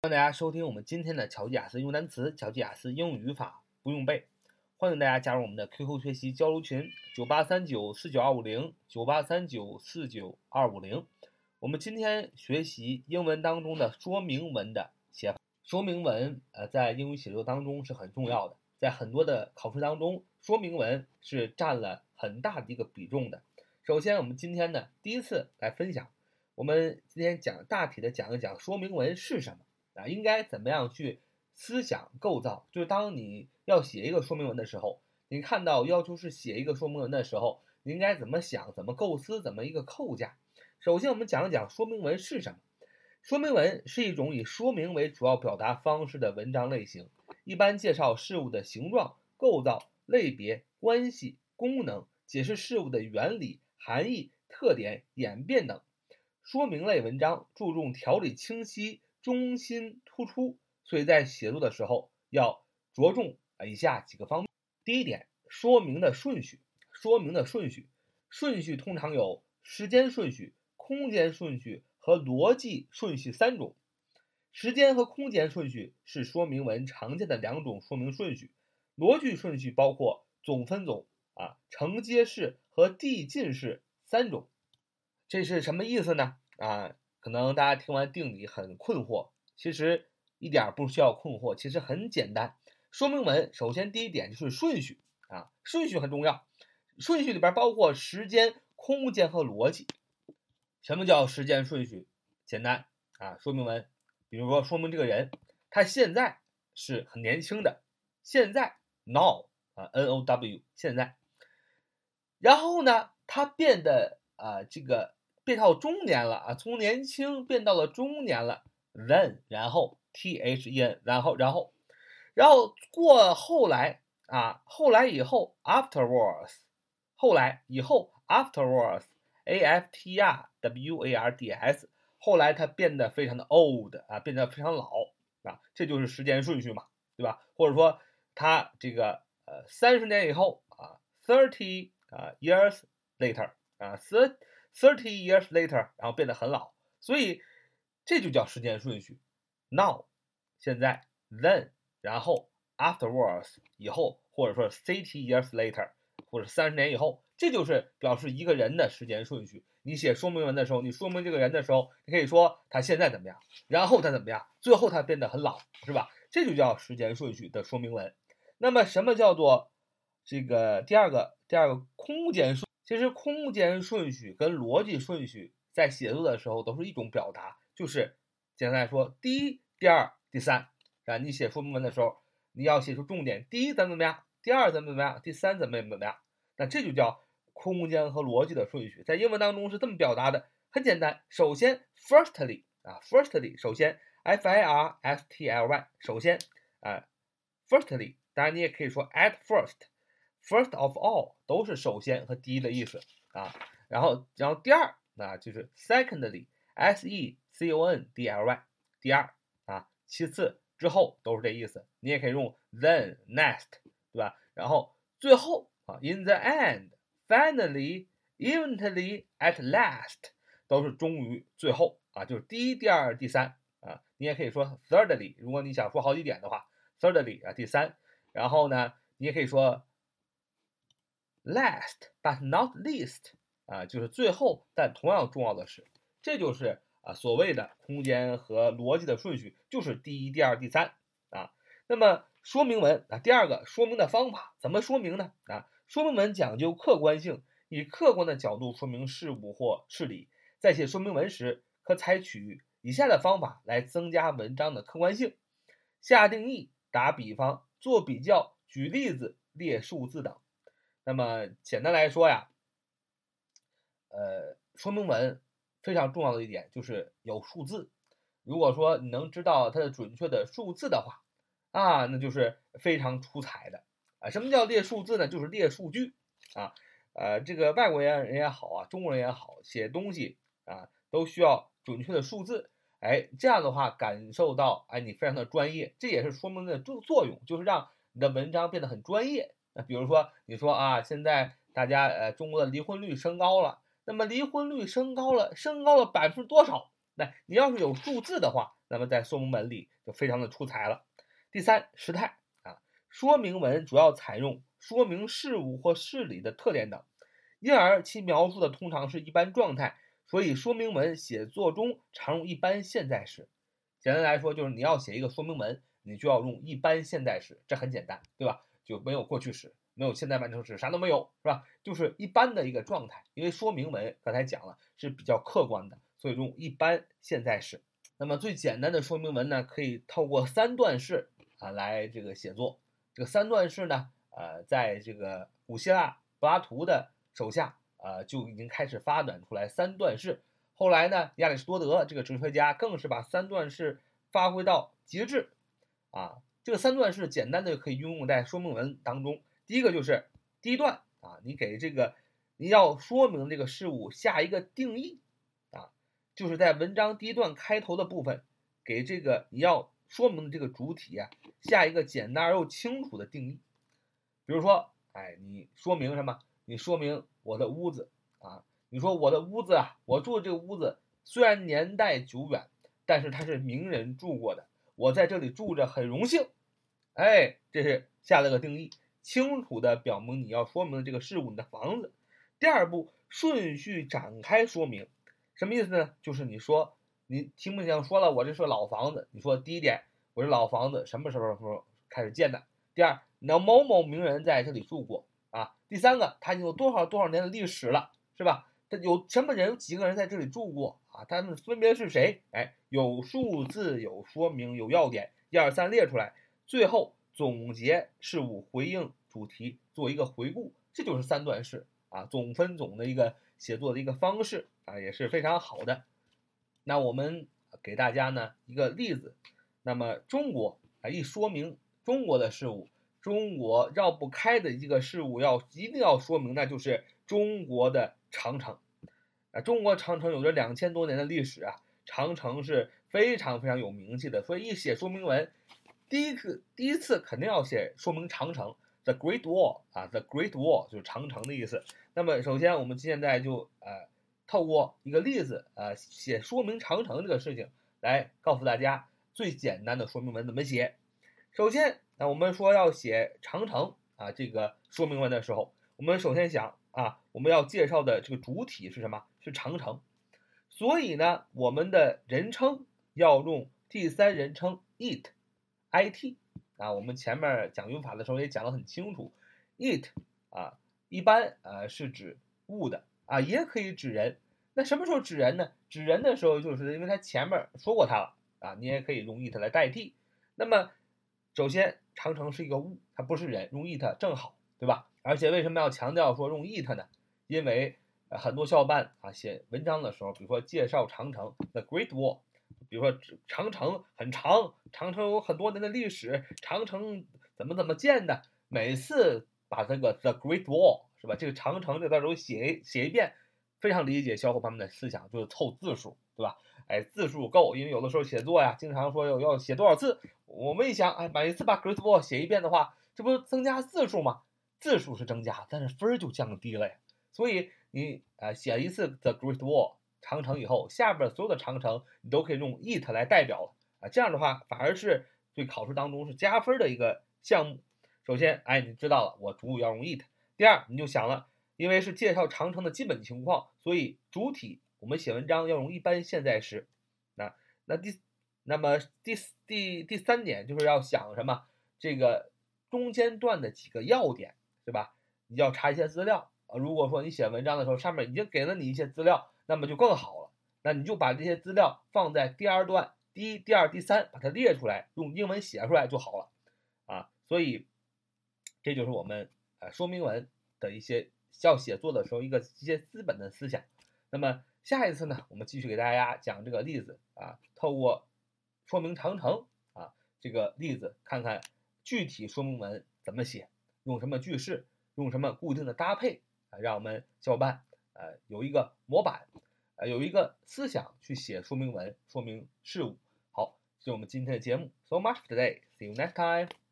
欢迎大家收听我们今天的巧记雅思用单词、巧记雅思英语语法不用背。欢迎大家加入我们的 QQ 学习交流群：九八三九四九二五零九八三九四九二五零。我们今天学习英文当中的说明文的写法。说明文，呃，在英语写作当中是很重要的，在很多的考试当中，说明文是占了很大的一个比重的。首先，我们今天呢，第一次来分享，我们今天讲大体的讲一讲说明文是什么啊，应该怎么样去思想构造。就是当你要写一个说明文的时候，你看到要求是写一个说明文的时候，你应该怎么想、怎么构思、怎么一个构架。首先，我们讲一讲说明文是什么。说明文是一种以说明为主要表达方式的文章类型，一般介绍事物的形状、构造、类别、关系、功能，解释事物的原理。含义、特点、演变等说明类文章注重条理清晰、中心突出，所以在写作的时候要着重以下几个方面。第一点，说明的顺序。说明的顺序，顺序通常有时间顺序、空间顺序和逻辑顺序三种。时间和空间顺序是说明文常见的两种说明顺序。逻辑顺序包括总分总。啊，承接式和递进式三种，这是什么意思呢？啊，可能大家听完定理很困惑，其实一点不需要困惑，其实很简单。说明文首先第一点就是顺序啊，顺序很重要，顺序里边包括时间、空间和逻辑。什么叫时间顺序？简单啊，说明文，比如说说明这个人他现在是很年轻的，现在 now 啊，n o w 现在。然后呢，他变得啊，这个变到中年了啊，从年轻变到了中年了。Then，然后 T H E N，然后然后，然后过后来啊，后来以后 Afterwards，后来以后 Afterwards，A F T R W A R D S，后来他变得非常的 old 啊，变得非常老啊，这就是时间顺序嘛，对吧？或者说他这个呃三十年以后啊，thirty。啊，years later，啊，thirty thirty years later，然后变得很老，所以这就叫时间顺序。Now，现在，then，然后，afterwards，以后，或者说 thirty years later，或者三十年以后，这就是表示一个人的时间顺序。你写说明文的时候，你说明这个人的时候，你可以说他现在怎么样，然后他怎么样，最后他变得很老，是吧？这就叫时间顺序的说明文。那么什么叫做这个第二个？第二个空间顺，其实空间顺序跟逻辑顺序在写作的时候都是一种表达，就是简单来说，第一、第二、第三啊。你写说明文的时候，你要写出重点，第一怎么怎么样，第二怎么怎么样，第三怎么怎么样，那这就叫空间和逻辑的顺序，在英文当中是这么表达的，很简单。首先，firstly 啊，firstly，首先，f i r s t l y，首先啊，firstly，当然你也可以说 at first。First of all 都是首先和第一的意思啊，然后然后第二啊就是 secondly，s e c o n d l y，第二啊，其次之后都是这意思。你也可以用 then next，对吧？然后最后啊，in the end，finally，eventually，at last，都是终于最后啊，就是第一、第二、第三啊。你也可以说 thirdly，如果你想说好几点的话，thirdly 啊第三，然后呢，你也可以说。Last but not least，啊，就是最后但同样重要的是，这就是啊所谓的空间和逻辑的顺序，就是第一、第二、第三啊。那么说明文啊，第二个说明的方法怎么说明呢？啊，说明文讲究客观性，以客观的角度说明事物或事理。在写说明文时，可采取以下的方法来增加文章的客观性：下定义、打比方、做比较、举例子、列数字等。那么简单来说呀，呃，说明文非常重要的一点就是有数字。如果说你能知道它的准确的数字的话，啊，那就是非常出彩的啊。什么叫列数字呢？就是列数据啊。呃，这个外国人也好啊，中国人也好，写东西啊都需要准确的数字。哎，这样的话感受到哎你非常的专业，这也是说明的作作用，就是让你的文章变得很专业。比如说，你说啊，现在大家呃，中国的离婚率升高了，那么离婚率升高了，升高了百分之多少？那你要是有数字的话，那么在说明文里就非常的出彩了。第三，时态啊，说明文主要采用说明事物或事理的特点等，因而其描述的通常是一般状态，所以说明文写作中常用一般现在时。简单来说，就是你要写一个说明文，你就要用一般现在时，这很简单，对吧？就没有过去时，没有现在完成时，啥都没有，是吧？就是一般的一个状态。因为说明文刚才讲了是比较客观的，所以用一般现在时。那么最简单的说明文呢，可以透过三段式啊来这个写作。这个三段式呢，呃，在这个古希腊柏拉图的手下，呃就已经开始发展出来三段式。后来呢，亚里士多德这个哲学家更是把三段式发挥到极致，啊。这个三段式简单的可以运用在说明文当中。第一个就是第一段啊，你给这个你要说明这个事物下一个定义啊，就是在文章第一段开头的部分，给这个你要说明的这个主体啊下一个简单而又清楚的定义。比如说，哎，你说明什么？你说明我的屋子啊，你说我的屋子啊，我住的这个屋子虽然年代久远，但是它是名人住过的，我在这里住着很荣幸。哎，这是下了个定义，清楚的表明你要说明的这个事物，你的房子。第二步，顺序展开说明，什么意思呢？就是你说你题目上说了，我这是老房子。你说第一点，我这老房子什么时候时候开始建的？第二，那某某名人在这里住过啊。第三个，它有多少多少年的历史了，是吧？它有什么人，有几个人在这里住过啊？他们分别是谁？哎，有数字，有说明，有要点，一二三列出来。最后总结事物，回应主题，做一个回顾，这就是三段式啊，总分总的一个写作的一个方式啊，也是非常好的。那我们给大家呢一个例子，那么中国啊一说明中国的事物，中国绕不开的一个事物，要一定要说明，那就是中国的长城啊，中国长城有着两千多年的历史啊，长城是非常非常有名气的，所以一写说明文。第一个第一次肯定要写说明长城，the Great Wall 啊，the Great Wall 就是长城的意思。那么首先我们现在就呃透过一个例子呃写说明长城这个事情来告诉大家最简单的说明文怎么写。首先，那我们说要写长城啊这个说明文的时候，我们首先想啊我们要介绍的这个主体是什么？是长城。所以呢，我们的人称要用第三人称 it。It 啊，我们前面讲语法的时候也讲得很清楚，it 啊，一般呃是指物的啊，也可以指人。那什么时候指人呢？指人的时候，就是因为它前面说过它了啊，你也可以用 it 来代替。那么首先，长城是一个物，它不是人，用 it 正好，对吧？而且为什么要强调说用 it 呢？因为很多小伙伴啊写文章的时候，比如说介绍长城，the Great Wall。比如说长城很长，长城有很多年的历史，长城怎么怎么建的？每次把这个 The Great Wall 是吧？这个长城这段都写写一遍，非常理解小伙伴们的思想，就是凑字数，对吧？哎，字数够，因为有的时候写作呀，经常说要要写多少字。我们一想，哎，每次把 Great Wall 写一遍的话，这不增加字数吗？字数是增加，但是分儿就降低了呀。所以你啊写一次 The Great Wall。长城以后，下边所有的长城你都可以用 it 来代表了啊，这样的话反而是对考试当中是加分的一个项目。首先，哎，你知道了，我主语要用 it。第二，你就想了，因为是介绍长城的基本情况，所以主体我们写文章要用一般现在时。那那第那么第第第三点就是要想什么？这个中间段的几个要点，对吧？你要查一些资料啊。如果说你写文章的时候，上面已经给了你一些资料。那么就更好了，那你就把这些资料放在第二段，第一、第二、第三，把它列出来，用英文写出来就好了，啊，所以这就是我们呃说明文的一些要写作的时候一个一些基本的思想。那么下一次呢，我们继续给大家讲这个例子啊，透过说明长城啊这个例子，看看具体说明文怎么写，用什么句式，用什么固定的搭配啊，让我们小伙伴。呃，有一个模板，呃，有一个思想去写说明文，说明事物。好，这是我们今天的节目。So much for today. See you next time.